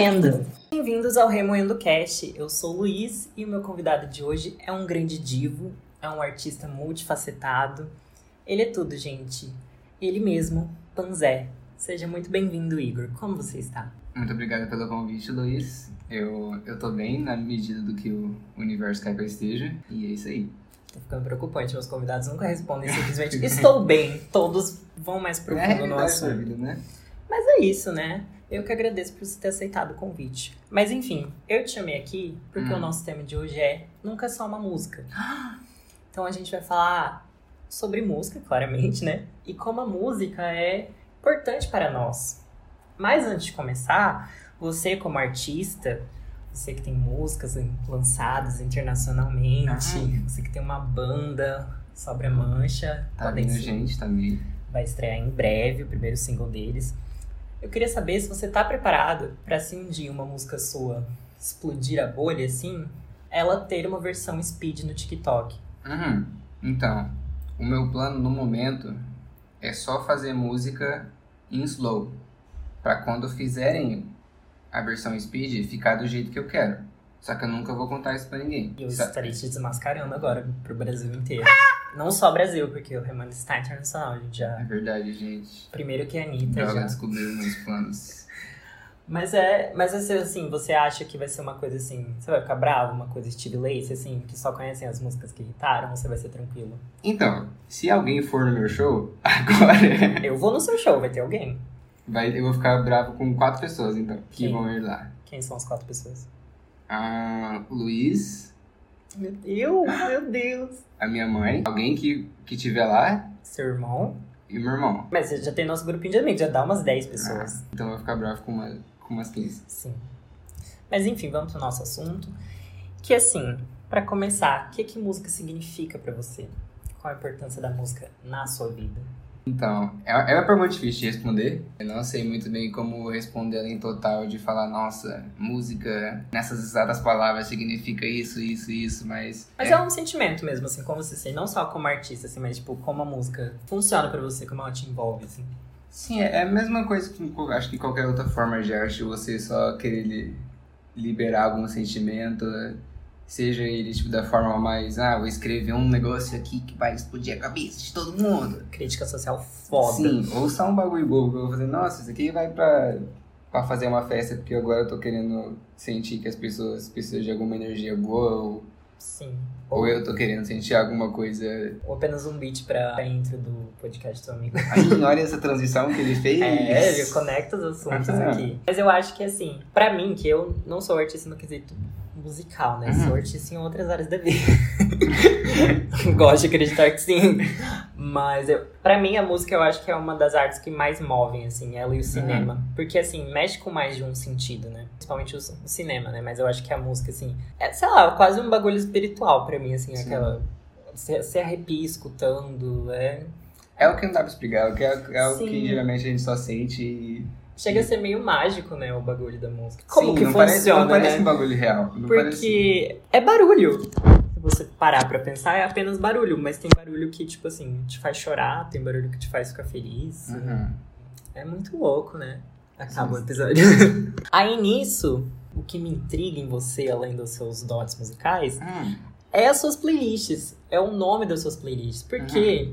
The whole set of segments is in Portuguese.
Remoendo. Bem-vindos ao Remoendo Cast. Eu sou o Luiz e o meu convidado de hoje é um grande divo, é um artista multifacetado. Ele é tudo, gente. Ele mesmo, Panzé. Seja muito bem-vindo, Igor. Como você está? Muito obrigado pelo convite, Luiz. Eu, eu tô bem na medida do que o universo quer que eu esteja. E é isso aí. Tá ficando preocupante. Meus convidados nunca respondem simplesmente estou bem. Todos vão mais É profundo no realidade da assunto. vida, né? Mas é isso, né? Eu que agradeço por você ter aceitado o convite. Mas enfim, eu te chamei aqui porque Hum. o nosso tema de hoje é Nunca Só Uma Música. Então a gente vai falar sobre música, claramente, né? E como a música é importante para nós. Mas antes de começar, você como artista, você que tem músicas lançadas internacionalmente, Ah. você que tem uma banda sobre a mancha, Tá vindo gente também. vai estrear em breve o primeiro single deles. Eu queria saber se você tá preparado para se um dia uma música sua explodir a bolha assim, ela ter uma versão speed no TikTok. Uhum. Então, o meu plano no momento é só fazer música em slow. Pra quando fizerem a versão speed, ficar do jeito que eu quero. Só que eu nunca vou contar isso pra ninguém. E eu Sa- estarei te desmascarando agora pro Brasil inteiro. Não só Brasil, porque o Remando está internacional, a gente É já. verdade, gente. Primeiro que a Anitta já. descobriu meus planos. Mas é. Mas assim, assim, você acha que vai ser uma coisa assim. Você vai ficar bravo, uma coisa Steve Lace, assim, que só conhecem as músicas que irritaram, ou você vai ser tranquilo? Então, se alguém for no meu show, agora Eu vou no seu show, vai ter alguém. vai, eu vou ficar bravo com quatro pessoas, então, que Quem? vão ir lá. Quem são as quatro pessoas? A Luiz, Meu Deus, meu Deus. a minha mãe, alguém que, que tiver lá Seu irmão? e o meu irmão. Mas você já tem nosso grupinho de amigos, já dá umas 10 pessoas. Então eu vou ficar bravo com, uma, com umas 15. Sim. Mas enfim, vamos pro nosso assunto. Que assim, pra começar, o que, que música significa pra você? Qual a importância da música na sua vida? Então, é, é uma pergunta difícil de responder. Eu não sei muito bem como responder em total, de falar, nossa, música nessas exatas palavras significa isso, isso, isso, mas. Mas é, um sentimento mesmo, assim, como você sei, não só como artista, assim, mas tipo, como a música funciona pra você, como ela te envolve, assim. Sim, é a mesma coisa que acho que qualquer outra forma de arte, você só querer li- liberar algum sentimento, seja ele tipo da forma mais, ah, vou escrever um negócio aqui que vai explodir a cabeça de todo mundo. Crítica social foda. Sim, ou só um bagulho bobo que eu vou fazer, nossa, isso aqui vai pra, pra fazer uma festa porque agora eu tô querendo sentir que as pessoas precisam de alguma energia boa, ou, Sim. ou eu tô querendo sentir alguma coisa. Ou apenas um beat pra intro do podcast do amigo. Aí, olha essa transição que ele fez. É, ele conecta os assuntos Aham. aqui. Mas eu acho que assim, pra mim, que eu não sou artista no quesito musical, né? Uhum. Sou artista em outras áreas da vida. Gosto de acreditar que sim. Mas eu, pra mim, a música eu acho que é uma das artes que mais movem, assim, ela e o cinema. Porque, assim, mexe com mais de um sentido, né? Principalmente o, o cinema, né? Mas eu acho que a música, assim, é, sei lá, quase um bagulho espiritual pra mim, assim, Sim. aquela. Você, você arrepia escutando, é, É o que não dá pra explicar, é o que, é o Sim. que geralmente a gente só sente e. Chega a ser meio mágico, né, o bagulho da música. Como Sim, que não funciona, parece, não parece né? um bagulho real. Não parece... Porque é barulho. Se você parar pra pensar, é apenas barulho. Mas tem barulho que, tipo assim, te faz chorar, tem barulho que te faz ficar feliz. Uhum. É muito louco, né? Acaba o episódio. Aí nisso, o que me intriga em você, além dos seus dotes musicais, Hum, é as suas playlists. É o nome das suas playlists. Porque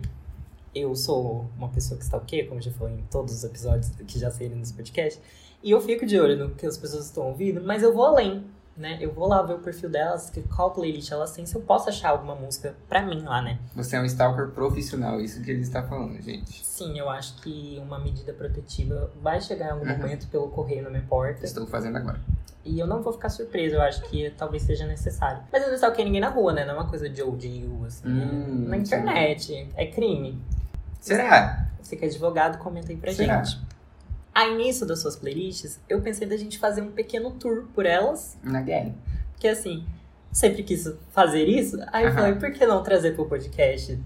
eu sou uma pessoa que está o quê? Como já falei em todos os episódios que já saíram nesse podcast. E eu fico de olho no que as pessoas estão ouvindo, mas eu vou além, né? Eu vou lá ver o perfil delas, que qual playlist elas têm, se eu posso achar alguma música pra mim lá, né? Você é um stalker profissional, isso que ele está falando, gente. Sim, eu acho que uma medida protetiva vai chegar em algum Uhum. momento pelo correio na minha porta. Estou fazendo agora. E eu não vou ficar surpresa, eu acho que talvez seja necessário. Mas eu não stalkei ninguém na rua, né? Não é uma coisa de ODU, assim. Hum, na internet. É crime. Será? Você que é advogado, comenta aí pra Será? gente. Aí, nisso das suas playlists, eu pensei da gente fazer um pequeno tour por elas. Na guerra. Porque, assim, sempre quis fazer isso. Aí eu falei, por que não trazer pro podcast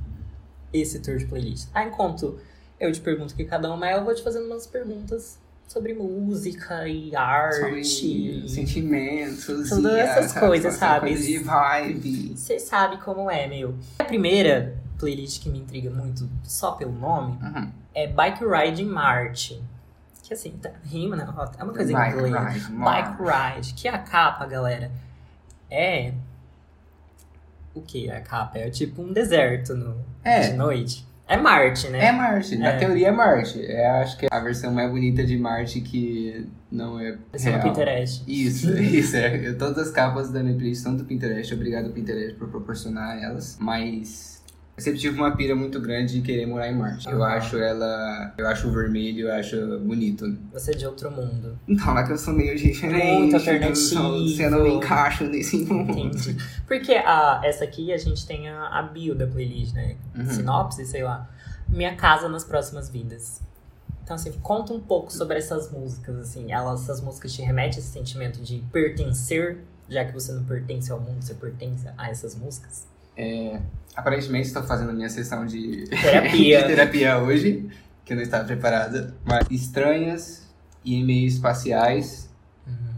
esse tour de playlist? Aí, enquanto eu te pergunto que cada uma é, eu vou te fazendo umas perguntas sobre música e arte. Sobre sentimentos. Todas e essas coisas, sabe? Coisa de vibe. Você sabe como é, meu. A primeira playlist que me intriga muito, só pelo nome, Uhum. é Bike Ride in Marte. Que assim, tá, rima, né? É uma coisa em inglês. ride, Bike. Ride. Que a capa, galera, é. O que é a capa? É tipo um deserto no... É. de noite. É Marte, né? É Marte, na É. teoria é Marte. É, acho que é a versão mais bonita de Marte que não é Esse é. Pinterest. Isso, isso. É. Todas as capas da minha playlist são do Pinterest. Obrigado, Pinterest, por proporcionar elas. Mas eu sempre tive uma pira muito grande de querer morar em Marte. Eu acho ela. Eu acho o vermelho, eu acho bonito. Você é de outro mundo. Então, lá que eu sou meio diferente. Muito eu sou- alternativo. Você não me encaixa nesse mundo. Entendi. Porque a, essa aqui a gente tem a, a bio da playlist, né? Uhum. Sinopse, sei lá. Minha casa nas próximas vidas. Então, assim, conta um pouco sobre essas músicas, assim. Elas, essas músicas te remetem a esse sentimento de pertencer, já que você não pertence ao mundo, você pertence a essas músicas? Aparentemente estou fazendo a minha sessão de Terapia. de terapia hoje, que eu não estava preparada. Mas estranhas e meio espaciais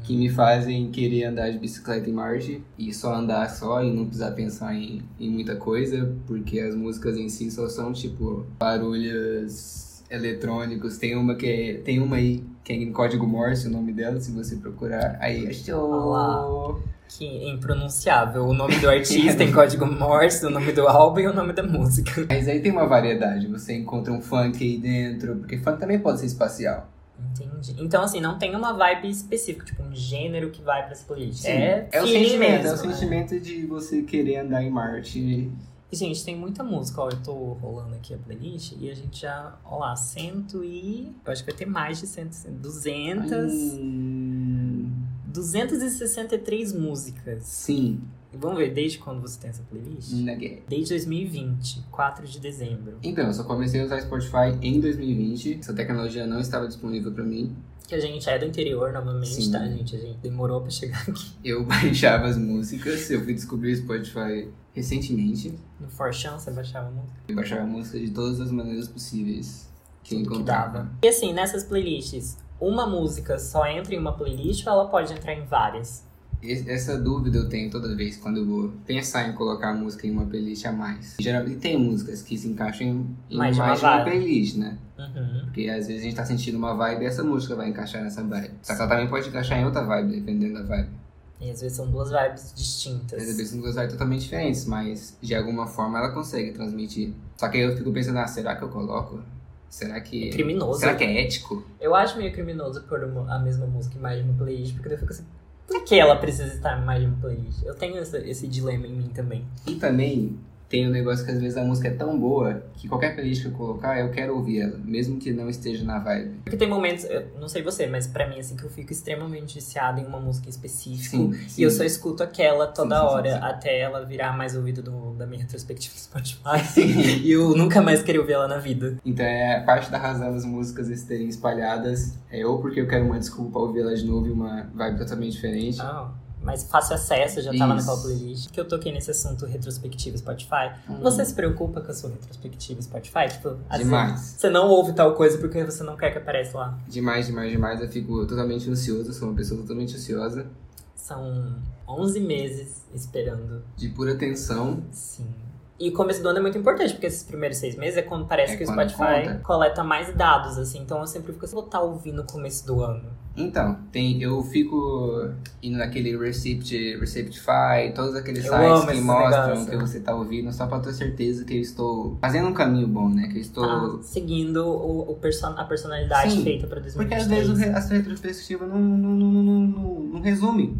que me fazem querer andar de bicicleta em Marte e só andar só e não precisar pensar em, em muita coisa, porque as músicas em si só são tipo barulhos eletrônicos. Tem uma que é, tem uma aí que é em código Morse, o nome dela, se você procurar. Aí achou. Que é impronunciável. O nome do artista em código Morse, o nome do álbum e o nome da música. Mas aí tem uma variedade, você encontra um funk aí dentro, porque funk também pode ser espacial. Entendi. Então, assim, não tem uma vibe específica, tipo um gênero que vai pra essa playlist. É é o sentimento, mesmo, é o né? sentimento de você querer andar em Marte. E, gente, tem muita música, ó. Eu tô rolando aqui a playlist e a gente já, ó lá, cento e. Eu acho que vai ter mais de cento, 200. Hum, 263 músicas. sim, E vamos ver, desde quando você tem essa playlist? ninguém. Desde 2020, 4 de dezembro. Então, eu só comecei a usar Spotify em 2020. Essa tecnologia não estava disponível pra mim. Que a gente é do interior novamente, Sim. tá, gente? A gente demorou pra chegar aqui. Eu baixava as músicas, eu fui descobrir o Spotify recentemente. No Forchan, você baixava música. Eu baixava música de todas as maneiras possíveis que eu encontrava. E assim, nessas playlists, uma música só entra em uma playlist ou ela pode entrar em várias? Essa dúvida eu tenho toda vez quando eu vou pensar em colocar a música em uma playlist a mais. Geralmente tem músicas que se encaixam em, Mais mais, de uma uma playlist, né? Uhum. Porque às vezes a gente tá sentindo uma vibe e essa música vai encaixar nessa vibe. Só que ela também pode encaixar em outra vibe, dependendo da vibe. E às vezes são duas vibes Às distintas. vezes são duas vibes totalmente diferentes, mas de alguma forma ela consegue transmitir. Só que aí eu fico pensando, ah, será que eu coloco? Será que. É criminoso. Será que é ético? Eu acho meio criminoso pôr a mesma música em mais de uma playlist, porque eu fico assim, por que ela precisa estar em mais de uma playlist? Eu tenho esse, esse dilema em mim também. E também tem um negócio que às vezes a música é tão boa que qualquer playlist que eu colocar, eu quero ouvir ela, mesmo que não esteja na vibe. Porque tem momentos, eu não sei você, mas pra mim, assim, que eu fico extremamente viciada em uma música específica. Sim, E eu só escuto aquela toda Sim, hora, até ela virar mais ouvido do- da minha retrospectiva do Spotify. e eu nunca mais querer ouvir ela na vida. Então é parte da razão das músicas estarem espalhadas é ou porque eu quero uma desculpa ouvir ela de novo e uma vibe totalmente diferente. Ah, mas fácil acesso, já tava Isso. naquela playlist. Que eu toquei nesse assunto retrospectiva Spotify. Hum. Você se preocupa com a sua retrospectiva Spotify? Tipo, às Demais. você não ouve tal coisa porque você não quer que apareça lá. Demais, demais, demais. Eu fico totalmente ansioso, sou uma pessoa totalmente ansiosa, São 11 meses esperando. de pura tensão. Sim. E o começo do ano é muito importante, porque esses primeiros seis meses é quando parece É que o Spotify conta. coleta mais dados, assim. Então eu sempre fico assim, vou estar ouvindo no começo do ano. Então, tem, eu fico indo naquele Recept, Receptify, todos aqueles Eu sites que mostram negócio. que você tá ouvindo, só pra ter certeza que eu estou fazendo um caminho bom, né? Que eu estou. Ah, seguindo o, o person a personalidade Sim, feita pra 2023. Porque às vezes o a sua retrospectiva não, não, não, não, não resume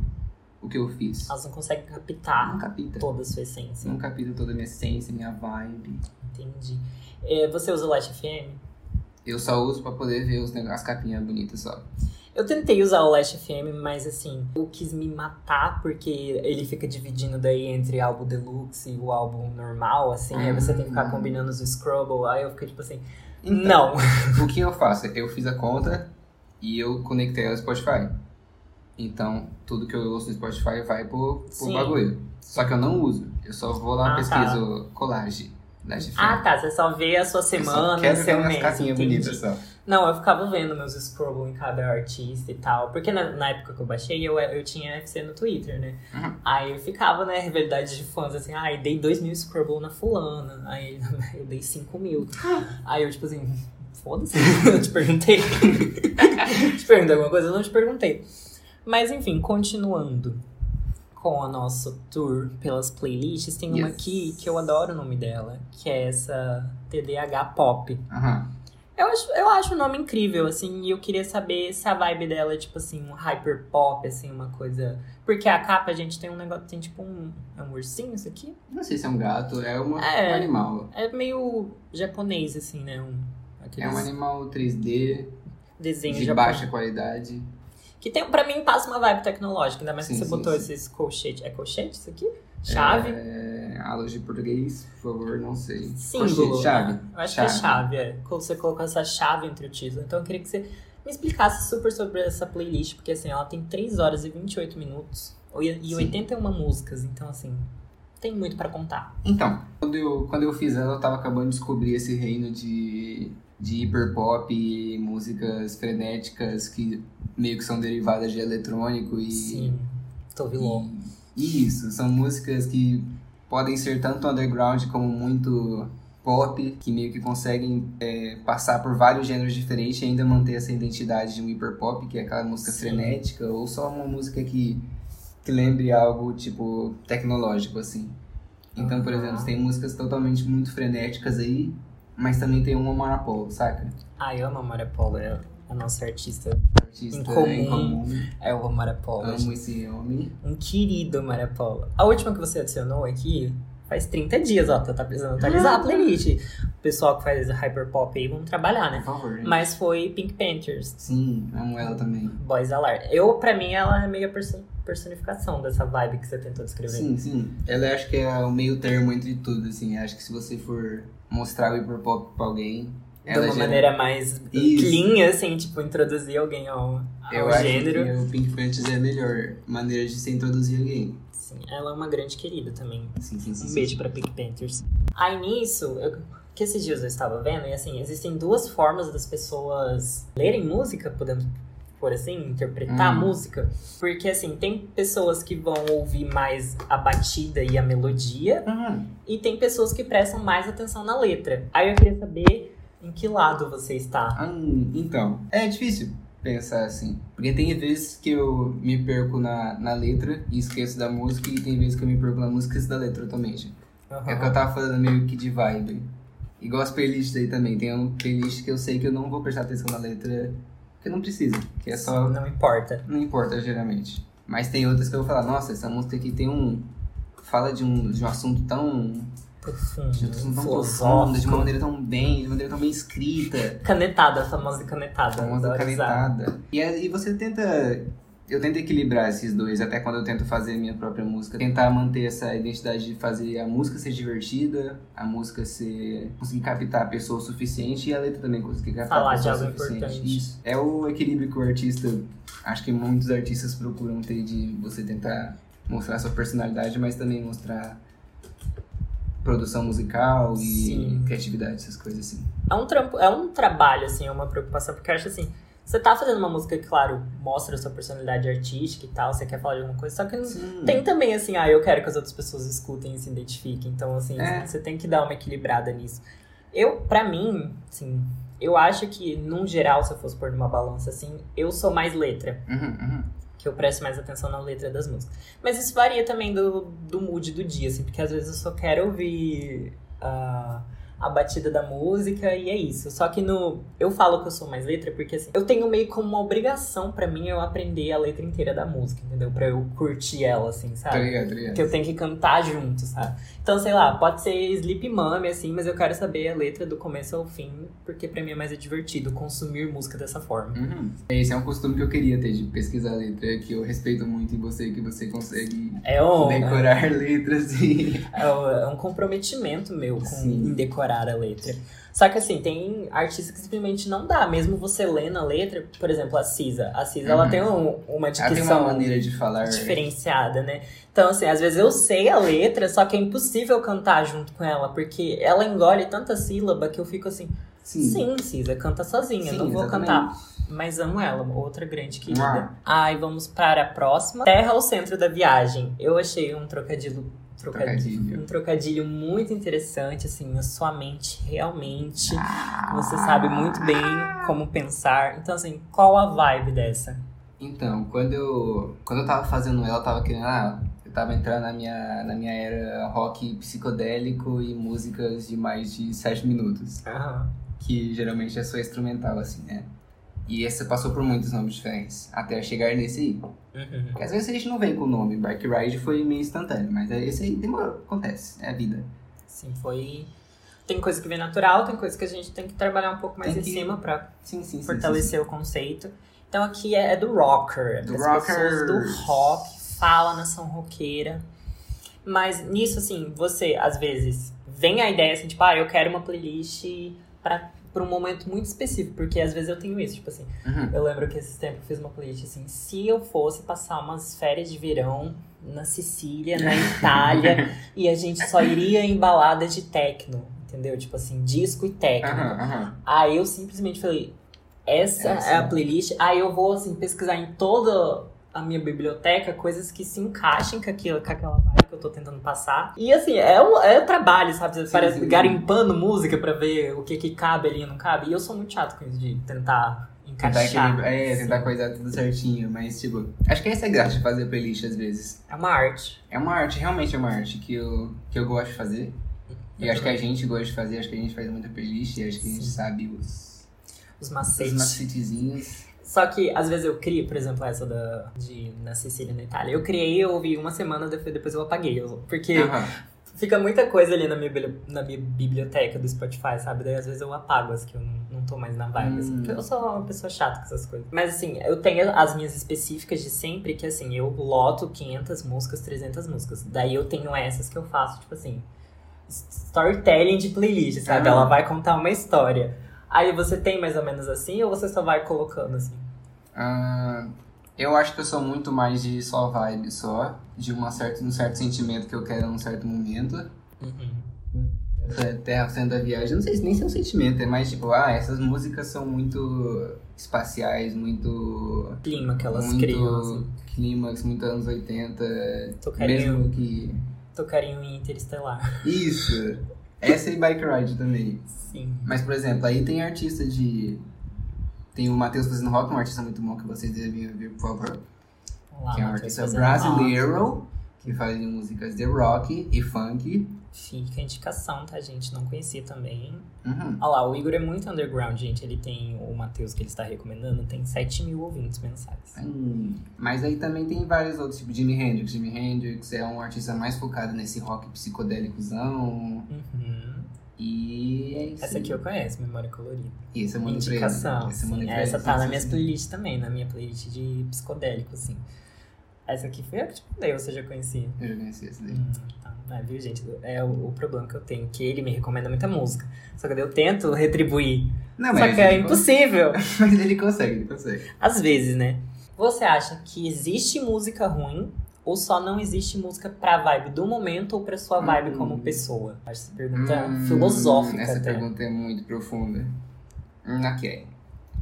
o que eu fiz. Elas não conseguem Não captar capita. toda a sua essência. Não capita toda a minha essência, minha vibe. Entendi. É, você usa o Last FM? Eu só uso pra poder ver os as capinhas bonitas só. Eu tentei usar o Last FM, mas assim, eu quis me matar porque ele fica dividindo daí entre álbum deluxe e o álbum normal, assim, aí você tem que ficar Ah. combinando os Scrubble, aí eu fiquei tipo assim, Então, não. O que eu faço? Eu fiz a conta e eu conectei ao Spotify. Então, tudo que eu ouço no Spotify vai pro, pro bagulho. Só que eu não uso. Eu só vou lá Ah, e pesquiso colagem da FM. Ah, tá, você só vê a sua Eu só semana, quero seu mês, bonitas só. Não, eu ficava vendo meus scrubble em cada artista e tal. Porque na, na época que eu baixei, eu, eu tinha FC no Twitter, né? Uhum. Aí eu ficava, né, rivalidade de fãs, assim, ai, dei 2 mil scrubble na fulana. Aí eu dei 5 mil. Aí eu, tipo assim, foda-se. eu te perguntei. te perguntei alguma coisa? Eu não te perguntei. Mas enfim, continuando com a nosso tour pelas playlists, tem uma Yes. aqui que eu adoro o nome dela, que é essa TDH Pop. Aham. Eu acho, eu acho o nome incrível, assim, e eu queria saber se a vibe dela é, tipo assim, um hyper pop, assim, uma coisa... Porque a capa, a gente tem um negócio, tem tipo um... É um ursinho isso aqui? Não sei se é um gato, é uma- É. um animal. É meio japonês, assim, né? Um, É aqueles um animal 3D desenhos de japoneses. baixa qualidade. Que tem, pra mim, passa uma vibe tecnológica, ainda mais que Sim, você sim, botou sim. esses colchetes. É colchete isso aqui? Chave? É, aulas de português, por favor, não sei. Símbolo. Colchete, chave. né? Eu acho que é chave, é. Quando Você colocou essa chave entre o título. Então eu queria que você me explicasse super sobre essa playlist, porque assim, ela tem 3 horas e 28 minutos e Sim. 81 músicas, então assim, tem muito pra contar. Então, quando eu, quando eu fiz ela, eu tava acabando de descobrir esse reino de, de hiperpop e músicas frenéticas que meio que são derivadas de eletrônico e. Sim, e isso, são músicas que podem ser tanto underground como muito pop, que meio que conseguem é, passar por vários gêneros diferentes e ainda manter essa identidade de um hiperpop, que é aquela música Sim. frenética, ou só uma música que, que lembre algo, tipo, tecnológico, assim. Então, por exemplo, tem músicas totalmente muito frenéticas aí, mas também tem uma Marapolo, saca? Ah, eu amo a Maria Paula, é a nossa artista. Artista Em comum. em comum. É, eu amo a Maria Paula. Amo esse homem. Um querido Maria Paula. A última que você adicionou aqui faz 30 dias, ó. Tá precisando atualizar a playlist. O pessoal que faz hyperpop aí, vamos trabalhar, né? Por favor. Mas foi Pink Panthers, Sim, amo ela também. Boys Alarm. Eu, pra mim, ela é meio a perso- personificação dessa vibe que você tentou descrever. Sim, sim. Ela acho que é o meio termo entre tudo, assim. Acho que se você for mostrar o hiperpop pra alguém, De uma maneira mais Isso. clean, assim, tipo, introduzir alguém ao, ao Eu acho gênero. que o Pink Panthers é a melhor maneira de se introduzir alguém. Sim, ela é uma grande querida também. Sim, sim, sim. Um sim. beijo pra Pink Panthers. Aí nisso, eu, que esses dias eu estava vendo, e assim, existem duas formas das pessoas lerem música, podemos por assim, interpretar a Hum. música. Porque assim, tem pessoas que vão ouvir mais a batida e a melodia, Uhum. e tem pessoas que prestam mais atenção na letra. Aí eu queria saber em que lado você está. Ah, então, é difícil pensar assim. Porque tem vezes que eu me perco na, na letra e esqueço da música, e tem vezes que eu me perco na música e esqueço da letra totalmente. É o que eu tava falando meio que de vibe. Igual as playlists aí também. Tem um playlist que eu sei que eu não vou prestar atenção na letra, porque não precisa. Que é só. Não importa. Não importa, geralmente. Mas tem outras que eu vou falar, nossa, essa música aqui tem um. Fala de um, de um assunto tão. Profundo, De um tão profundo, de uma maneira tão bem, de uma maneira tão bem escrita. Canetada, a famosa canetada. famosa adoro usar. canetada. E, aí você tenta. Eu tento equilibrar esses dois, até quando eu tento fazer minha própria música. Tentar manter essa identidade de fazer a música ser divertida, a música ser. conseguir captar a pessoa o suficiente e a letra também conseguir captar Falar a pessoa de o algo suficiente. importante. Isso. É o equilíbrio que o artista. Acho que muitos artistas procuram ter de você tentar mostrar sua personalidade, mas também mostrar produção musical e Sim. criatividade, essas coisas assim. É um, trampo, é um trabalho, assim, é uma preocupação, porque eu acho assim, você tá fazendo uma música que, claro, mostra a sua personalidade artística e tal, você quer falar de alguma coisa, só que não- Sim. tem também, assim, ah, eu quero que as outras pessoas escutem e se identifiquem, então, assim, É. você tem que dar uma equilibrada nisso. Eu, pra mim, assim, eu acho que, num geral, se eu fosse pôr numa balança, assim, eu sou mais letra, Uhum, uhum. Que eu presto mais atenção na letra das músicas. Mas isso varia também do, do mood do dia, assim, porque às vezes eu só quero ouvir a, a batida da música e é isso. Só que no. Eu falo que eu sou mais letra porque assim, eu tenho meio como uma obrigação pra mim eu aprender a letra inteira da música, entendeu? Pra eu curtir ela, assim, sabe? tá ligado. Que eu tenho que cantar junto, sabe? Então, sei lá, pode ser Sleep Mummy, assim, mas eu quero saber a letra do começo ao fim, porque pra mim é mais divertido consumir música dessa forma. Uhum. Esse é um costume que eu queria ter, de pesquisar a letra, que eu respeito muito em você, que você consegue É um, decorar letras e... É um- é um comprometimento meu com Sim. em decorar a letra. Só que assim, tem artistas que simplesmente não dá. Mesmo você lendo a letra, por exemplo, a Cisa. A Cisa, ela Uhum. tem um- uma Ela tem dicção uma maneira de falar... diferenciada, né? Então, assim, às vezes eu sei a letra, só que é impossível cantar junto com ela, porque ela engole tanta sílaba que eu fico assim, Sim. sim, Cisa, canta sozinha, Sim, não vou exatamente. cantar. Mas amo ela, outra grande querida. Mua. Ai, vamos para a próxima. Terra ao centro da viagem. Eu achei um trocadilho Trocadilho. um trocadilho muito interessante, assim, a sua mente realmente, você sabe muito bem como pensar. Então, assim, qual a vibe dessa? Então, quando eu, quando eu tava fazendo ela, eu tava querendo. Ah, eu tava entrando na minha, na minha era rock psicodélico e músicas de mais de 7 minutos. Aham. Que geralmente é só instrumental, assim, né? E esse passou por muitos nomes diferentes, até chegar nesse aí. Uhum. Porque às vezes a gente não vem com o nome. Bike Ride foi meio instantâneo, mas esse aí demorou, acontece, é a vida. Sim, foi. Tem coisa que vem natural, tem coisa que a gente tem que trabalhar um pouco mais Tem em que- cima pra Sim, sim, sim. fortalecer o conceito. Então aqui é, é do rocker, é Do pessoas do rock, fala nação roqueira. Mas nisso, assim, você, às vezes, vem a ideia, assim, tipo, ah, eu quero uma playlist pra, pra um momento muito específico, porque às vezes eu tenho isso, tipo assim, Uhum. eu lembro que esses tempos eu fiz uma playlist, assim, se eu fosse passar umas férias de verão na Sicília, na Itália, e a gente só iria em baladas de techno, entendeu? Tipo assim, disco e techno. Aham, aham. Aí eu simplesmente falei, essa, Essa. é a playlist. Aí eu vou assim pesquisar em toda a minha biblioteca coisas que se encaixem com, aquilo, com aquela vibe que eu tô tentando passar. E assim, é um, é um trabalho, sabe? Você Sim, parece sim, sim. garimpando música pra ver o que, que cabe ali e não cabe. E eu sou muito chato com isso de tentar Tentar encaixar. equilibrar, é, tentar Sim. coisar tudo certinho, mas tipo, acho que essa é graça de fazer playlist às vezes. É uma arte. É uma arte, realmente é uma arte que eu, que eu gosto de fazer. E acho que a gente gosta de fazer, acho que a gente faz muita playlist e acho que a gente Sim. sabe os, Os os macetes. macetezinhos. Só que às vezes eu crio, por exemplo, essa da, de na Sicília, na Itália. Eu criei, eu ouvi uma semana, depois eu apaguei. Porque Aham. Fica muita coisa ali na minha, na minha biblioteca do Spotify, sabe? Daí às vezes eu apago as que eu não, não tô mais na vibe, assim. Hum. Porque eu sou uma pessoa chata com essas coisas. Mas assim, eu tenho as minhas específicas de sempre, que assim, eu loto 500 músicas, 300 músicas. Daí eu tenho essas que eu faço, tipo assim, storytelling de playlist, sabe? Ah. Ela vai contar uma história. Aí você tem mais ou menos assim, ou você só vai colocando assim? Ah, eu acho que eu sou muito mais de só vibe, só. De uma certa, um certo sentimento que eu quero num certo momento. Uhum. Essa terra sendo a viagem, não sei se nem se é um sentimento, é mais tipo, ah, essas músicas são muito espaciais, muito. Clima que elas muito criam, assim. clímax, muito anos 80. Tocarinho, Mesmo que. tocarinho em Interestelar. Isso! Essa e Bike Ride também. Sim. Mas, por exemplo, aí tem artista de. Tem o Matheus fazendo rock, um artista muito bom que vocês devem ver, por favor. Vamos lá, que é um artista brasileiro que faz músicas de rock e funk. Fica a indicação, tá, gente? Não conhecia também. Uhum. Olha lá, o Igor é muito underground, gente. Ele tem o Matheus que ele está recomendando, tem 7 mil ouvintes mensais. Hum, Mas aí também tem vários outros, tipo Jimi Hendrix. Jimi Hendrix é um artista mais focado nesse rock psicodélicozão. Uhum. E é isso. Essa aqui eu conheço, Memória Colorida. E esse é muito Indicação. Esse é sim. muito Essa tá na minha sim. playlist também, na minha playlist de psicodélico, assim. Essa aqui foi a que te mandei, você já conhecia. Eu já conheci esse daí. Hum, tá. Ah, viu, gente? É o, o problema que eu tenho, que ele me recomenda muita música. Só que eu tento retribuir. Não, Só que é impossível. consegue. Mas ele consegue, ele consegue. Às vezes, né? Você acha que existe música ruim ou só não existe música pra vibe do momento ou pra sua vibe Hum. como pessoa? Acho essa pergunta Hum, filosófica Essa até. pergunta é muito profunda. Hum, ok.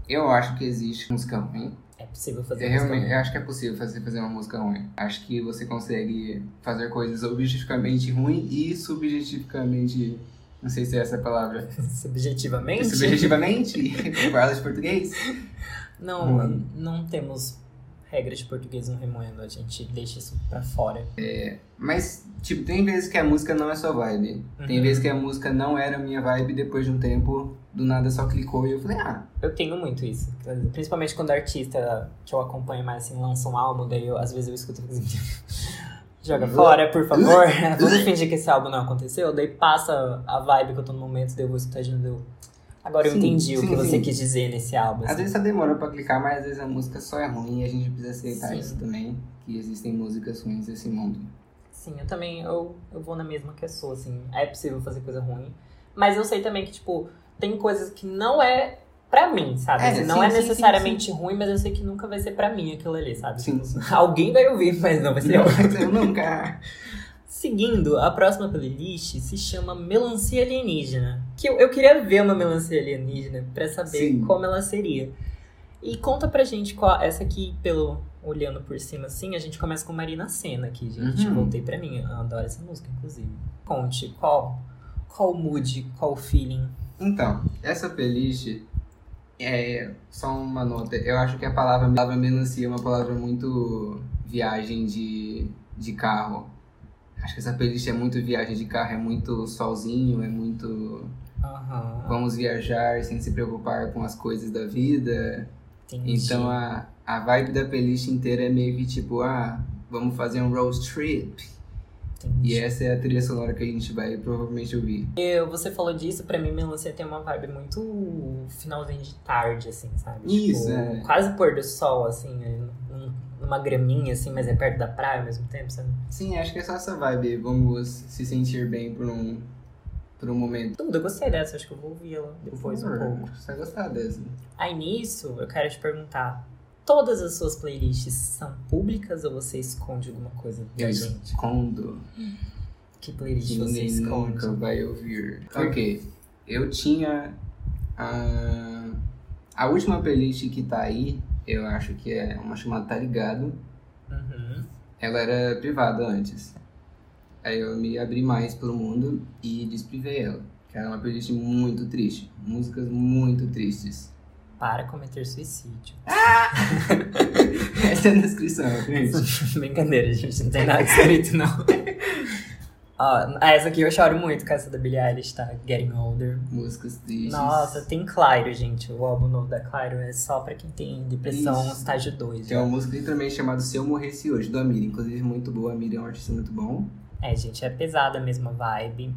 Eu acho que existe música ruim. É possível fazer Eu, música realmente, eu acho que é possível fazer, fazer uma música ruim. Acho que você consegue fazer coisas objetificamente ruim e subjetivamente. Não sei se é essa a palavra. Subjetivamente? Subjetivamente? Fala de português? Não, Ruim. não temos regras de português no Remoendo, a gente deixa isso pra fora. Mas, tipo, tem vezes que a música não é sua vibe. Tem Uhum. vezes que a música não era minha vibe depois de um tempo, do nada só clicou e eu falei, ah, Eu tenho muito isso. Principalmente quando artista que eu acompanho mais assim lança um álbum, daí eu, às vezes eu escuto e assim, Joga fora, por favor. Vamos fingir que esse álbum não aconteceu. Daí passa a vibe que eu tô no momento, daí eu vou escutar de novo. Agora eu Sim, entendi o sim, que você sim. quis dizer nesse álbum. Às assim. vezes só demora pra clicar, mas às vezes a música só é ruim e a gente precisa aceitar isso também. Que existem músicas ruins nesse mundo. Sim, eu também, eu, eu vou na mesma que a sua, assim. É possível fazer coisa ruim. Mas eu sei também que, tipo, tem coisas que não é pra mim, sabe? É, Assim, não sim, é sim, necessariamente ruim, mas eu sei que nunca vai ser pra mim aquilo ali, sabe? Sim. Tipo, Alguém vai ouvir, mas não vai ser Não, eu. eu nunca. Seguindo, a próxima playlist se chama Melancia Alienígena. Que eu, eu queria ver uma melancia alienígena pra saber Sim. como ela seria. E conta pra gente qual. Essa aqui, pelo. Olhando por cima assim, a gente começa com Marina Senna aqui, gente. Uhum. Voltei pra mim. Eu adoro essa música, inclusive. Conte, qual. Qual mood, qual feeling? Então, essa playlist é só uma nota. Eu acho que a palavra, a palavra melancia é uma palavra muito viagem de, de carro. Acho que essa playlist é muito viagem de carro, é muito solzinho, é muito Aham. vamos viajar sem se preocupar com as coisas da vida. Entendi. Então a, a vibe da playlist inteira é meio que tipo, ah, vamos fazer um road trip. Entendi. E essa é a trilha sonora que a gente vai provavelmente ouvir. Eu, você falou disso, pra mim, melancia tem uma vibe muito finalzinho de tarde, assim, sabe? Isso, tipo, é. Quase pôr do sol, assim, né? Num- numa graminha, assim, mas é perto da praia ao mesmo tempo, sabe? Sim, acho que é só essa vibe. Vamos se sentir bem por um, por um momento. Tudo, eu gostei dessa, acho que eu vou ouvir ela depois um pouco. Você vai gostar dessa. Aí nisso, eu quero te perguntar: todas as suas playlists são públicas ou você esconde alguma coisa da Eu gente? escondo. Que playlist que você ninguém esconde? nunca vai ouvir. Ok, eu tinha a, a última playlist que tá aí, eu acho que é uma chamada Tá Ligado. Uhum. Ela era privada antes. Aí eu me abri mais pro mundo e desprivei ela. Que era uma playlist muito triste. Músicas muito tristes. Para cometer suicídio. Essa é a descrição, gente. Brincadeira, gente, não tem nada escrito, não. Ó, essa aqui eu choro muito com essa da Billie Eilish, tá? Getting Older. Músicas tristes. Nossa, tem Clairo, gente. O álbum novo da Clairo é só pra quem tem depressão Isso. estágio 2. Tem uma música literalmente chamada Se Eu Morresse Hoje, do Amir. Inclusive, muito boa. Amir é um artista muito bom. É, gente, é pesada a mesma vibe.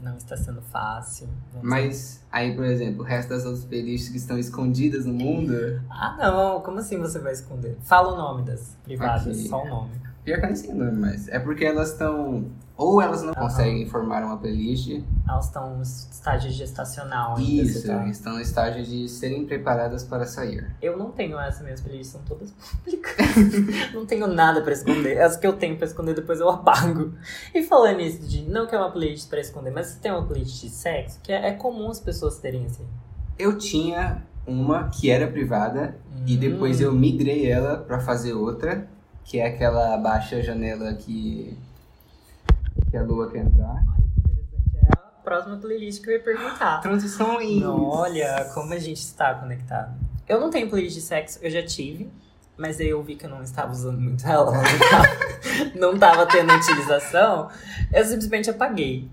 Não está sendo fácil. Mas aí, por exemplo, o resto das outras playlists que estão escondidas no mundo, Ah, não. Como assim você vai esconder? Fala o nome das privadas, Ok. só o nome. pior que eu nem sei o nome, mas é porque elas estão. Ou elas não Aham. conseguem formar uma playlist, Elas estão no estágio gestacional ainda. isso, tá? estão no estágio de serem preparadas para sair. Eu não tenho essa, minhas playlists são todas públicas. não tenho nada pra esconder. As que eu tenho pra esconder, depois eu apago. E falando nisso de não que é uma playlist pra esconder, mas você tem uma playlist de sexo, que é, é comum as pessoas terem assim. Eu tinha uma que era privada e Hum. depois eu migrei ela para fazer outra, que é aquela baixa janela que, que a lua quer entrar. Olha que interessante. É a próxima playlist que eu ia perguntar. Transições! Olha, como a gente está conectado. Eu não tenho playlist de sexo, eu já tive. Mas aí eu vi que eu não estava usando muito ela, ela não tava, não tava tendo utilização. Eu simplesmente apaguei.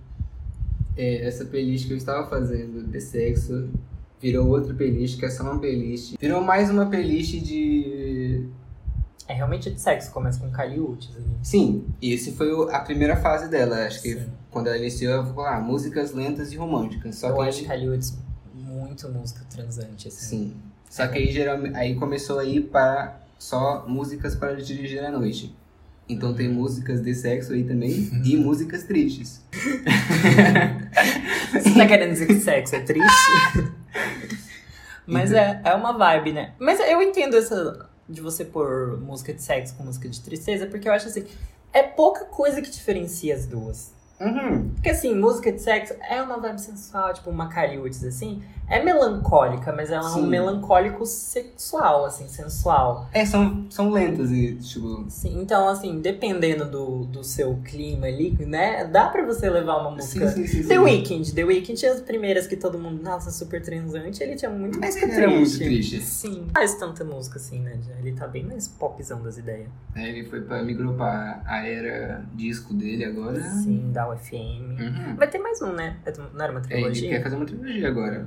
É, essa playlist que eu estava fazendo de sexo virou outra playlist que é só uma playlist. Virou mais uma playlist de. É realmente de sexo, começa com Caliutes ali. Sim, esse foi o- a primeira fase dela. Acho que Sim. quando ela iniciou, ela falou: ah, músicas lentas e românticas. Só eu que acho Caliutes muito música transante, assim. Sim. Só que aí, geralmente, aí começou a ir para só músicas para dirigir à noite. Então tem músicas de sexo aí também e músicas tristes. Você tá querendo dizer que sexo é triste? Mas é, é uma vibe, né? Mas eu entendo essa de você pôr música de sexo com música de tristeza, porque eu acho assim, é pouca coisa que diferencia as duas. Uhum. Porque assim, música de sexo é uma vibe sensual, tipo uma Cariútis, assim. É melancólica, mas ela é um Sim. melancólico sexual, assim, sensual. É, são, são lentas e, tipo. Sim, então, assim, dependendo do, do seu clima ali, né? Dá pra você levar uma música. Sim, sim, sim, sim. The Weeknd, The Weeknd, as primeiras que todo mundo, nossa, super transante, ele tinha muito Mas ele era muito triste. Sim. Faz tanta música assim, né? Ele tá bem mais popzão das ideias. Aí ele foi pra migrou pra a era disco dele agora. Sim, da UFM. Uhum. Vai ter mais um, né? Não era uma É, ele trilogia? quer fazer uma trilogia agora.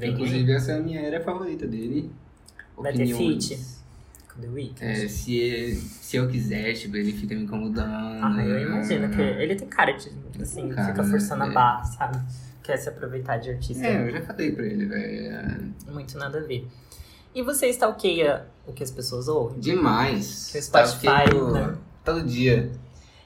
Vem Inclusive, essa é a minha era favorita dele. Vai ter feat? The Weeknd. É, se, se eu quiser, tipo, ele fica me incomodando. Ah, eu imagino que ele tem cara de, assim, cara, fica forçando né? a barra, sabe? Quer se aproveitar de artista. É, eu já falei pra ele, velho. Muito nada a ver. E você stalkeia o que as pessoas ouvem? Demais. Que o Spotify, né? Todo dia.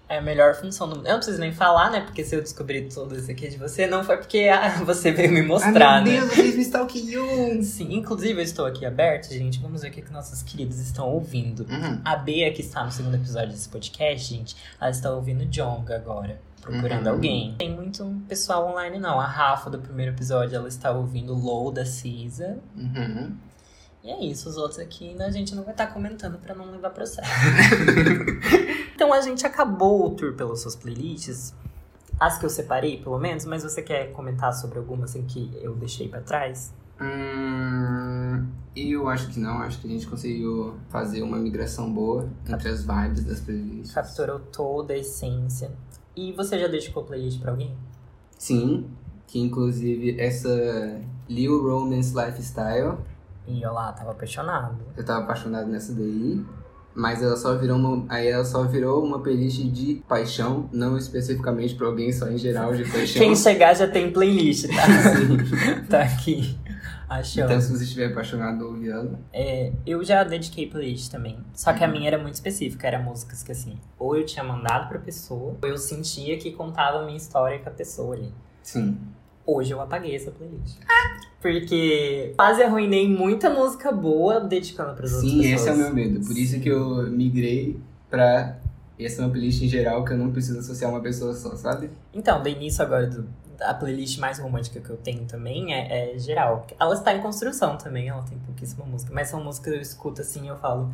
É a melhor função do mundo. Eu não preciso nem falar, né? Porque se eu descobri tudo isso aqui de você, não foi porque ah, você veio me mostrar, ah, meu né? Deus, vocês me stalkeam! Sim, inclusive eu estou aqui aberto, gente. Vamos ver o que, que nossos queridos estão ouvindo. Uhum. A Bea, que está no segundo episódio desse podcast, gente, ela está ouvindo Jonga agora. Procurando Uhum. alguém. Tem muito pessoal online, não. A Rafa, do primeiro episódio, ela está ouvindo Low da Cisa. Uhum. E é isso, os outros aqui a gente não vai estar tá comentando para não levar processo. então a gente acabou o tour pelas suas playlists, as que eu separei, pelo menos, mas você quer comentar sobre alguma assim que eu deixei para trás? Hum, eu acho que não, acho que a gente conseguiu fazer uma migração boa entre as vibes das playlists. Capturou toda a essência. E você já dedicou playlist para alguém? Sim, que inclusive essa Lil Romance Lifestyle. E eu lá tava apaixonado. Eu tava apaixonado nessa daí. Mas ela só virou uma, aí ela só virou uma playlist de paixão, não especificamente para alguém, só em geral de paixão. Quem chegar já tem playlist, tá? tá aqui. Achou. Então, se você estiver apaixonado, ouve ela. É, eu já dediquei playlist também. Só que a minha era muito específica. Era músicas que, assim, ou eu tinha mandado pra pessoa, ou eu sentia que contava a minha história com a pessoa ali. Sim. Hoje eu apaguei essa playlist. Porque quase arruinei muita música boa dedicando para as outras Sim, pessoas. esse é o meu medo. Por isso que eu migrei pra essa é uma playlist em geral que eu não preciso associar uma pessoa só, sabe? Então, do início agora do, a playlist mais romântica que eu tenho também é, é, geral. Ela está em construção também, ela tem pouquíssima música. Mas são músicas que eu escuto assim e eu falo,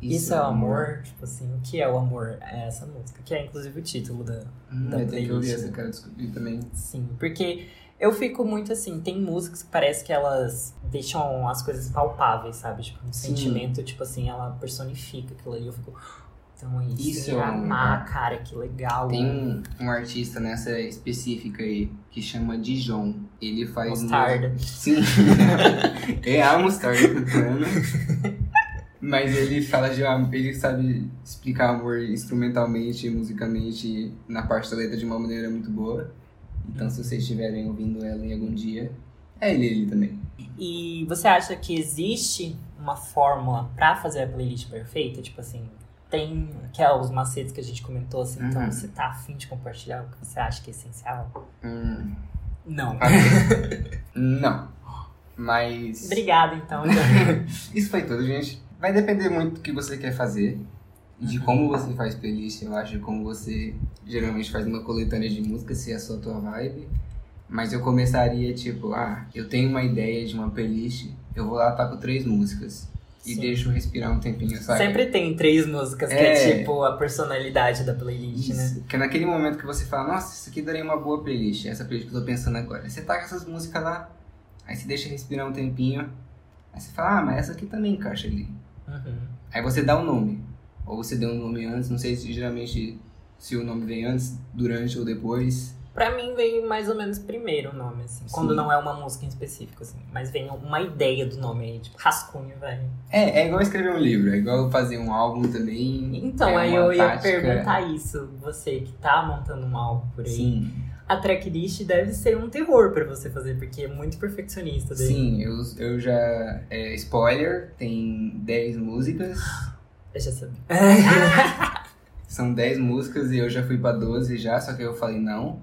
isso, isso, é o amor? amor? Tipo assim, o que é o amor? É essa música, que é inclusive o título da, hum, da eu playlist. Tenho que ouvir essa, quero descobrir também. Sim, porque eu fico muito assim, tem músicas que parece que elas deixam as coisas palpáveis, sabe? Tipo, um Sim. sentimento, tipo assim, ela personifica aquilo ali. Eu fico. Então é isso. Isso é amar, cara, que legal. Tem um, um, artista nessa específica aí que chama Dijon. Ele faz. Mostarda. Um... Sim. é a mostarda Mas ele fala de ele sabe explicar amor instrumentalmente, musicalmente, na parte da letra de uma maneira muito boa. Então, se vocês estiverem ouvindo ela em algum dia, é ele, ele também. E você acha que existe uma fórmula para fazer a playlist perfeita? Tipo assim, tem aqueles macetes que a gente comentou, assim, então uhum. então você tá afim de compartilhar o que você acha que é essencial? Hum. Não. Não. Mas. Obrigada, então. Isso foi tudo, gente. Vai depender muito do que você quer fazer de como você faz playlist, eu acho, de como você geralmente faz uma coletânea de música, se é só a tua vibe. Mas eu começaria tipo, ah, eu tenho uma ideia de uma playlist, eu vou lá, taco três músicas. E Sim. deixo respirar um tempinho, sabe? Sempre tem três músicas, é... que é tipo a personalidade da playlist, isso. né? Que é naquele momento que você fala, nossa, isso aqui daria uma boa playlist, essa playlist que eu tô pensando agora. Você taca essas músicas lá, aí você deixa respirar um tempinho, aí você fala, ah, mas essa aqui também encaixa ali. Uhum. Aí você dá o um nome. Ou você deu um nome antes, não sei se geralmente se o nome vem antes, durante ou depois. Pra mim vem mais ou menos primeiro o nome, assim. Sim. Quando não é uma música em específico, assim. Mas vem uma ideia do nome aí, tipo, rascunho, velho. É, é igual escrever um livro, é igual fazer um álbum também. Então, é aí eu tática... ia perguntar isso. Você que tá montando um álbum por aí. Sim. A tracklist deve ser um terror para você fazer, porque é muito perfeccionista dele. Sim, eu, eu já. É, spoiler, tem 10 músicas. Eu já sabia. São 10 músicas e eu já fui pra 12 já, só que eu falei não.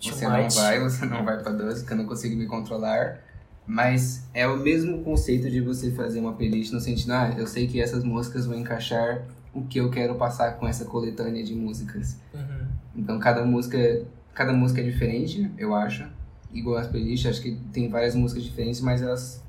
Você não vai, você não vai pra 12, porque eu não consigo me controlar. Mas é o mesmo conceito de você fazer uma playlist no sentido, ah, eu sei que essas músicas vão encaixar o que eu quero passar com essa coletânea de músicas. Uhum. Então cada música, cada música é diferente, eu acho. Igual as playlists, acho que tem várias músicas diferentes, mas elas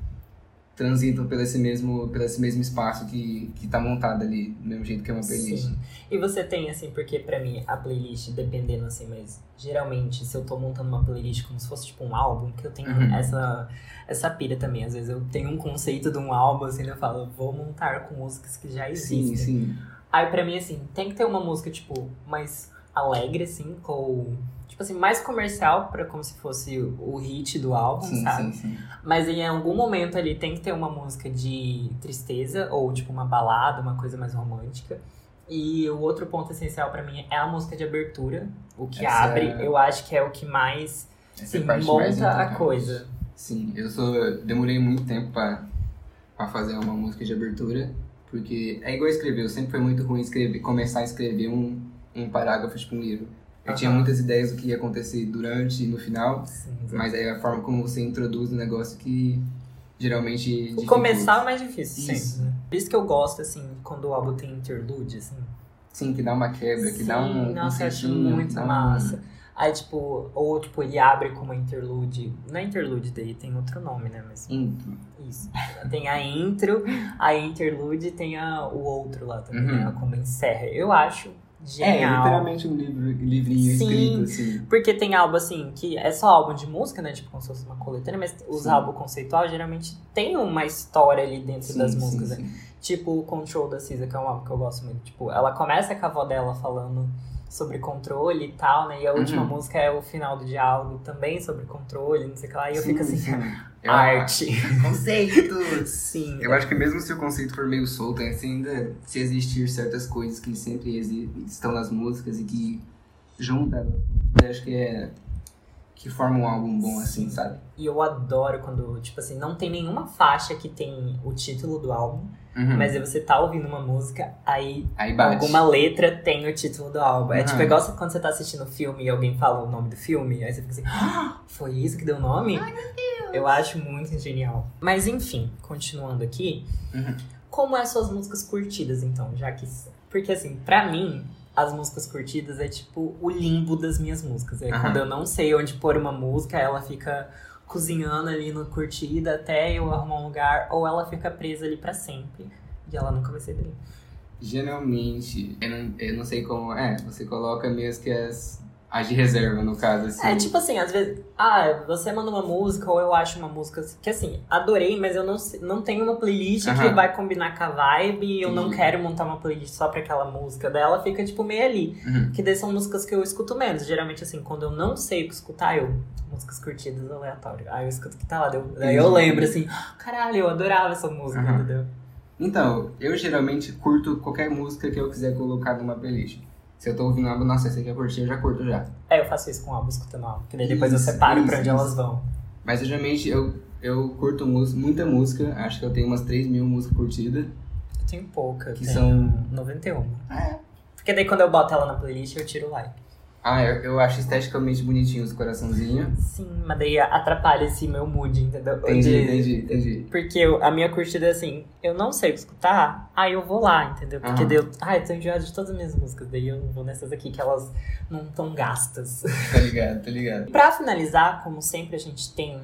transitam pelo esse mesmo, pelo esse mesmo espaço que, que tá montado ali, do mesmo jeito que é uma playlist. Sim. E você tem, assim, porque pra mim a playlist, dependendo assim, mas geralmente se eu tô montando uma playlist como se fosse tipo um álbum, que eu tenho uhum. essa, essa pira também. Às vezes eu tenho um conceito de um álbum, assim, eu falo, vou montar com músicas que já existem. Sim, sim. Aí pra mim, assim, tem que ter uma música, tipo, mais alegre, assim, com tipo assim, mais comercial, para como se fosse o hit do álbum, sim, sabe? Sim, sim. Mas em algum momento ali tem que ter uma música de tristeza, ou tipo uma balada, uma coisa mais romântica. E o outro ponto essencial para mim é a música de abertura, o que Essa abre, é... eu acho que é o que mais sim, é monta a coisa. Sim, eu sou demorei muito tempo para fazer uma música de abertura, porque é igual escrever, eu sempre foi muito ruim escrever, começar a escrever um, um parágrafo tipo um livro. Eu uhum. tinha muitas ideias do que ia acontecer durante e no final, Sim, mas é a forma como você introduz o negócio que geralmente. O começar é mais difícil, isso. Sempre. Por isso que eu gosto, assim, quando o álbum tem interlude, assim. Sim, que dá uma quebra, que Sim, dá um. Nossa, um eu acho muito massa. Um... Aí, tipo, ou tipo, ele abre com uma interlude. Não é interlude daí, tem outro nome, né? Mas. Intro. Isso. Tem a intro, a interlude tem a, o outro lá também, Uhum. né? Quando encerra. Eu acho É, genial. literalmente um livro, livrinho Sim. escrito, assim. Porque tem álbum assim, que é só álbum de música, né? Tipo, como se fosse uma coletânea, mas os Sim. álbuns conceitual geralmente tem uma história ali dentro Sim, das sim, músicas, né? sim. Tipo o Control da Cisa, que é um álbum que eu gosto muito. Tipo, ela começa com a avó dela falando sobre controle e tal, né? E a última Uhum. música é o final do diálogo também sobre controle, não sei o que lá. E eu fico assim, sim. É arte. Conceitos! Sim. Eu acho que mesmo se o conceito for meio solto, assim, ainda se existir certas coisas que sempre estão nas músicas e que juntam, eu acho que é que forma um álbum bom, assim, sabe? E eu adoro quando, tipo assim, não tem nenhuma faixa que tem o título do álbum, Uhum. mas aí você tá ouvindo uma música, aí Aí alguma letra tem o título do álbum. É Uhum. tipo igual quando você tá assistindo o filme e alguém fala o nome do filme, aí você fica assim, ah, foi isso que deu o nome? Ai, meu Deus! Eu acho muito genial. Mas enfim, continuando aqui, Uhum. como é suas músicas curtidas, então, já que. Porque assim, pra mim, as músicas curtidas é tipo o limbo das minhas músicas. É Aham. quando eu não sei onde pôr uma música, ela fica cozinhando ali no curtida até eu arrumar um lugar, ou ela fica presa ali pra sempre. E ela nunca vai ser dele. Geralmente, eu não, eu não sei como. É, você coloca mesmo que as. As de reserva, no caso, assim. É, tipo assim, às vezes, ah, você manda uma música ou eu acho uma música que assim, adorei, mas eu não, não tenho uma playlist que vai combinar com a vibe e eu não quero montar uma playlist só pra aquela música dela, fica tipo meio ali. Uhum. Que daí são músicas que eu escuto menos. Geralmente, assim, quando eu não sei o que escutar, eu. Músicas curtidas aleatórias. Aí eu escuto que tá lá. Daí eu, daí eu lembro assim, caralho, eu adorava essa música, entendeu? Então, eu geralmente curto qualquer música que eu quiser colocar numa playlist. Se eu tô ouvindo algo, nossa, essa aqui eu curti, eu já curto já. Aí eu faço isso com álbum, escutando álbum. Que daí depois eu Isso, separo isso, pra onde isso. elas vão. Mas eu, geralmente eu, eu curto muita música, acho que eu tenho umas 3 mil músicas curtidas. Eu tenho pouca, eu Que tenho são- 91. É. Porque daí quando eu boto ela na playlist, eu tiro o like. Ah, eu, eu acho esteticamente bonitinho os coraçãozinhos. Sim, mas daí atrapalha esse meu mood, entendeu? Entendi, De- entendi, entendi. Porque eu- a minha curtida é assim, eu não sei o que escutar, aí eu vou lá, entendeu? Porque daí eu, ai, eu tô enjoada de todas as minhas músicas, daí eu vou nessas aqui que elas não estão gastas. Tá ligado, tá ligado. Pra finalizar, como sempre, a gente tem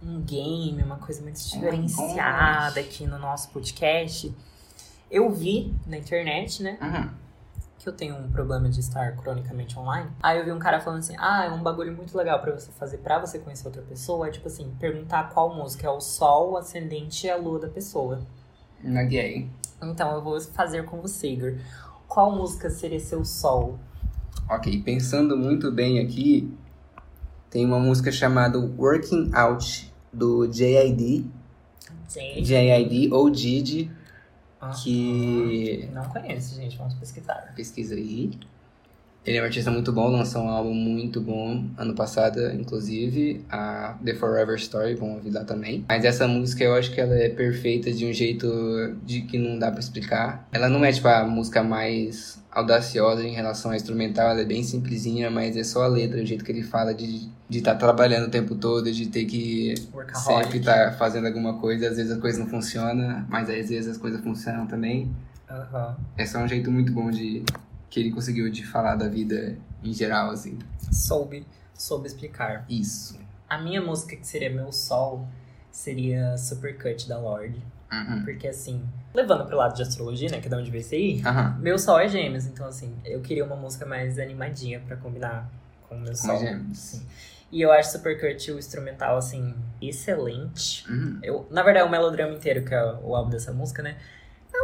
um game, uma coisa muito diferenciada aqui no nosso podcast. Eu vi na internet, né? Uhum. Que eu tenho um problema de estar cronicamente online. Aí eu vi um cara falando assim: ah, é um bagulho muito legal pra você fazer pra você conhecer outra pessoa. É tipo assim, perguntar qual música é o sol, o ascendente e a lua da pessoa. Na gay. Então eu vou fazer com você, Igor. Qual música seria seu sol? Ok, pensando muito bem aqui, tem uma música chamada Working Out, do JID. JID ou Didi, Ah, que Não conheço, gente. Vamos pesquisar. pesquisa aí. Ele é um artista muito bom, lançou um álbum muito bom ano passado, inclusive, a The Forever Story, vão ouvir lá também. Mas essa música eu acho que ela é perfeita de um jeito de que não dá pra explicar. Ela não é tipo a música mais audaciosa em relação à instrumental, ela é bem simplesinha, mas é só a letra, o jeito que ele fala de de estar trabalhando o tempo todo, de ter que Workaholic. sempre estar fazendo alguma coisa, às vezes a coisa não funciona, mas às vezes as coisas funcionam também. Aham. É só um jeito muito bom de que ele conseguiu de falar da vida em geral, assim. Soube, soube explicar. Isso. A minha música que seria meu sol seria Supercut da Lorde. Uhum. Porque assim, levando pro lado de astrologia, né? Que é de onde veio isso aí. Aham. Meu sol é gêmeos, então assim, eu queria uma música mais animadinha pra combinar com o meu sol. Com gêmeos. Sim. E eu acho Supercut o instrumental, assim, excelente. Uhum. Eu, na verdade, o melodrama inteiro, que é o álbum dessa música, né?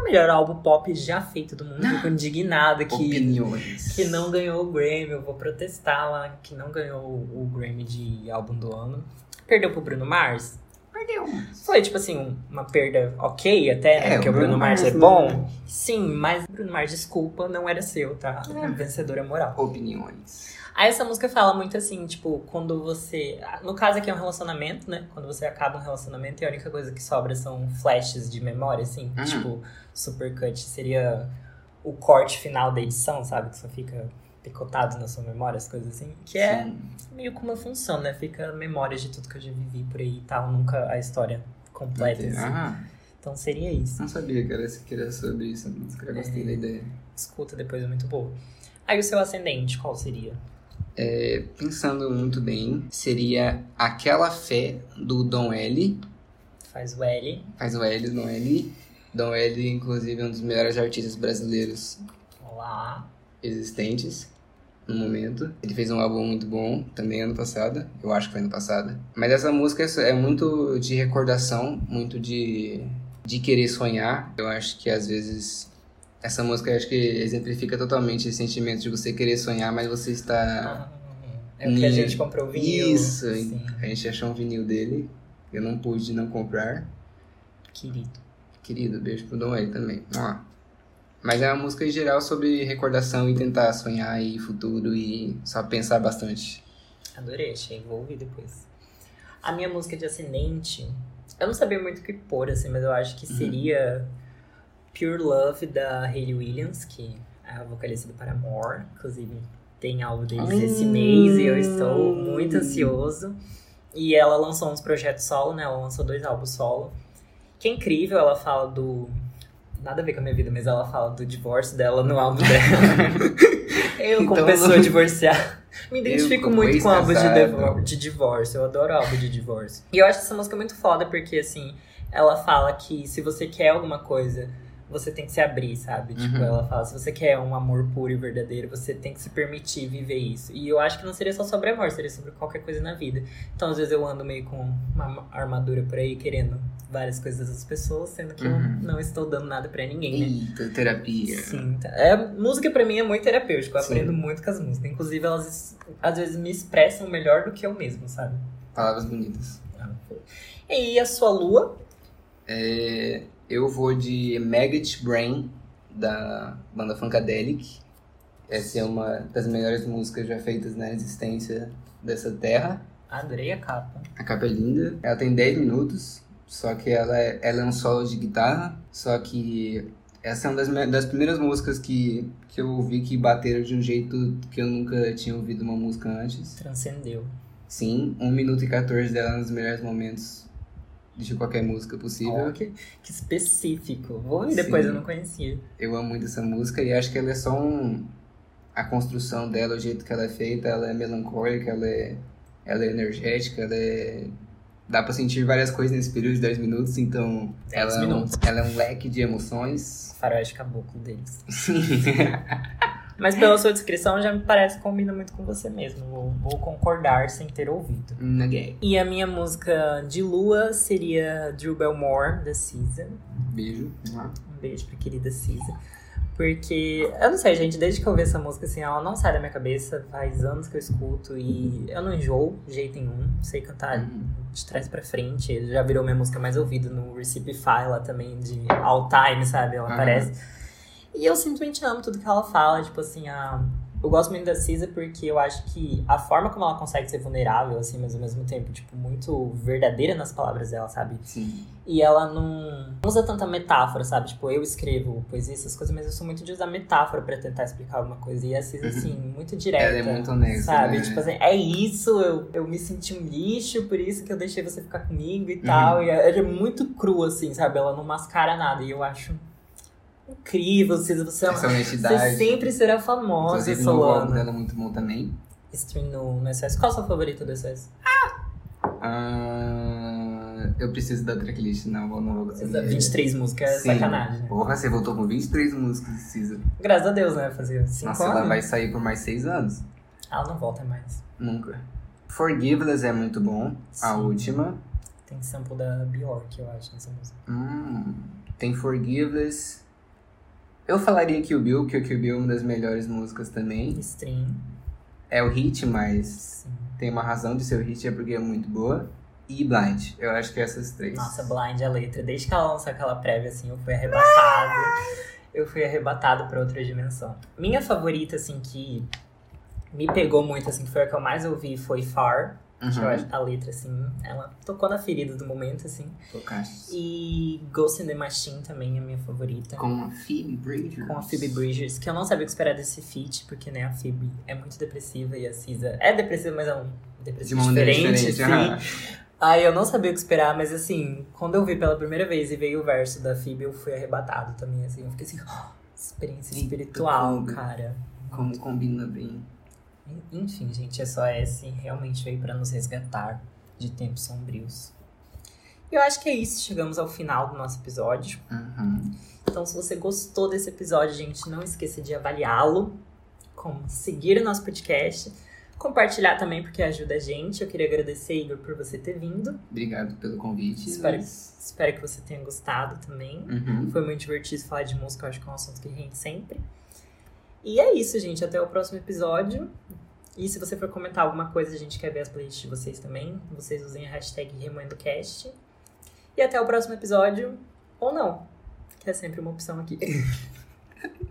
O melhor álbum pop já feito do mundo. Fico indignada que, Opiniões. que não ganhou o Grammy. Eu vou protestar lá que não ganhou o Grammy de álbum do ano. Perdeu pro Bruno Mars. Perdeu. Foi, tipo assim, um- uma perda ok até, né? É, porque o Bruno Bruno Mars é Mars, bom. né? Sim, mas Bruno Mars, desculpa, não era seu, tá? Vencedora moral. Opiniões. Aí essa música fala muito assim, tipo, quando você. No caso aqui é um relacionamento, né? Quando você acaba um relacionamento e a única coisa que sobra são flashes de memória, assim. Uhum. Tipo, supercut seria o corte final da edição, sabe? Que só fica picotado na sua memória, as coisas assim. Que é Sim. meio como funciona, né? Fica memórias de tudo que eu já vivi por aí e tal. Nunca a história completa, assim. Aham. Então seria isso. Não sabia que era, que era sobre isso, mas eu gostei É. da ideia. Escuta depois, é muito boa. Aí o seu ascendente, qual seria? É, pensando muito bem, seria Aquela Fé do Dom L. Faz o L. Faz o L, Dom L. Dom L, inclusive, é um dos melhores artistas brasileiros Olá. Existentes no momento. Ele fez um álbum muito bom também ano passado. Eu acho que foi ano passado. Mas essa música é muito de recordação, muito de, de querer sonhar. Eu acho que às vezes essa música acho que exemplifica totalmente esse sentimento de você querer sonhar, mas você está. É o que a gente comprou o vinil. Isso, Sim. a gente achou um vinil dele. Eu não pude não comprar. Querido. Querido, beijo pro Dom L também. Ó. Mas é uma música em geral sobre recordação e tentar sonhar e futuro e só pensar bastante. Adorei, achei. Vou ouvir depois. A minha música de ascendente, eu não sabia muito o que pôr, assim, mas eu acho que Uhum. seria Pure Love da Hayley Williams, que é a vocalista do Paramore. Inclusive, tem álbum deles esse Hum. mês e eu estou muito ansioso. E ela lançou uns projetos solo, né? Ela lançou dois álbuns solo. Que é incrível, ela fala do. Nada a ver com a minha vida, mas ela fala do divórcio dela no álbum dela. eu, como Então, pessoa não- divorciada, me identifico como muito com álbuns de, de divórcio. Eu adoro álbum de divórcio. E eu acho essa música muito foda porque, assim, ela fala que se você quer alguma coisa, você tem que se abrir, sabe? Tipo, Uhum. ela fala, se você quer um amor puro e verdadeiro, você tem que se permitir viver isso. E eu acho que não seria só sobre amor, seria sobre qualquer coisa na vida. Então, às vezes eu ando meio com uma armadura por aí, querendo várias coisas das pessoas, sendo que Uhum. eu não estou dando nada pra ninguém, né? Eita, terapia. Sim, tá. É, música pra mim é muito terapêutico. Eu Sim. aprendo muito com as músicas. Inclusive, elas às vezes me expressam melhor do que eu mesmo, sabe? Palavras bonitas. E a sua lua? É, eu vou de Maggot Brain, da banda Funkadelic. Essa é uma das melhores músicas já feitas na existência dessa terra. Adorei a capa. A capa é linda. Ela tem 10 minutos, só que ela é, ela é um solo de guitarra. Só que essa é uma das, das primeiras músicas que, que eu ouvi que bateram de um jeito que eu nunca tinha ouvido uma música antes. Transcendeu. Sim, 1 minuto e 14 dela é um dos melhores momentos de qualquer música possível. Ó, que, que específico. Vou depois, Sim. eu não conhecia. Eu amo muito essa música e acho que ela é só um. A construção dela, o jeito que ela é feita, ela é melancólica, ela é, ela é energética, ela é. Dá pra sentir várias coisas nesse período de 10 minutos, então. 10 ela, é um, minutos. ela é um leque de emoções. Faroeste caboclo deles. Mas pela sua descrição já me parece que combina muito com você mesmo. Vou, vou concordar sem ter ouvido. Ninguém. E a minha música de lua seria Drew Belmore, da Season. Beijo. Um beijo pra querida Cisa. Porque, eu não sei, gente, desde que eu ouvi essa música, assim, ela não sai da minha cabeça. Faz anos que eu escuto e eu não enjoo de jeito nenhum. Sei cantar Uhum. de trás pra frente. Já virou minha música mais ouvida no Recipify lá também, de all time, sabe? Ela Aham. aparece. E eu simplesmente amo tudo que ela fala. Tipo assim, a... eu gosto muito da Cisa porque eu acho que a forma como ela consegue ser vulnerável, assim, mas ao mesmo tempo, tipo, muito verdadeira nas palavras dela, sabe? Sim. E ela não usa tanta metáfora, sabe? Tipo, eu escrevo poesia, essas coisas, mas eu sou muito de usar metáfora pra tentar explicar alguma coisa. E a Cisa, Uhum. assim, muito direta. Ela é muito honesta, Sabe? né? Tipo assim, é isso, eu, eu me senti um lixo, por isso que eu deixei você ficar comigo e Uhum. tal. E ela é muito crua, assim, sabe? Ela não mascara nada. E eu acho incrível, Cisa. Você, é uma- Essa honestidade. você sempre será famosa, Inclusive, o Solana. dela é muito bom também. Stream no, SS. Qual a sua favorita do SS? Ah, eu preciso da tracklist, não, vou- não vou conseguir. 23 músicas, é Sim. sacanagem. Porra, você voltou com 23 músicas Cisa. Graças a Deus, né? Fazer 5 Nossa, anos. ela vai sair por mais 6 anos. Ela não volta mais. Nunca. Forgiveless é muito bom. A Sim. última. Tem sample da Bjork, eu acho, nessa música. Hum, tem Forgiveless. Eu falaria que o Bill, que o Kill Bill é uma das melhores músicas também. Stream. É o hit, mas Sim. tem uma razão de ser o hit, é porque é muito boa. E Blind. Eu acho que essas três. Nossa, Blind a letra. Desde que ela lançou aquela prévia, assim, eu fui arrebatado. Eu fui arrebatado pra outra dimensão. Minha favorita, assim, que me pegou muito, assim, que foi a que eu mais ouvi, foi Far. Uhum. a letra, assim, ela tocou na ferida do momento, assim. Tocaste. E Ghost in the Machine também é minha favorita. Com a Phoebe Bridgers. com a Phoebe Bridgers, que eu não sabia o que esperar desse feat, porque né, a Phoebe é muito depressiva e a Cisa é depressiva, mas é um De depressivo maneira diferente, diferente. assim. Aí eu não sabia o que esperar, mas assim, quando eu vi pela primeira vez e veio o verso da Phoebe, eu fui arrebatado também, assim. Eu fiquei assim, "Oh, experiência Eita, espiritual, como- cara. Como combina bem. Enfim, gente, SOS realmente veio para nos resgatar de tempos sombrios. E eu acho que é isso. Chegamos ao final do nosso episódio. Uhum. Então, se você gostou desse episódio, gente, não esqueça de avaliá-lo, como seguir o nosso podcast, compartilhar também, porque ajuda a gente. Eu queria agradecer, Igor, por você ter vindo. Obrigado pelo convite. Espero, Luiz. espero que você tenha gostado também. Uhum. Foi muito divertido falar de música, eu acho que é um assunto que rende sempre. E é isso, gente. Até o próximo episódio. E se você for comentar alguma coisa, a gente quer ver as playlists de vocês também. Vocês usem a hashtag RemoendoCast. E até o próximo episódio. Ou não. Que é sempre uma opção aqui.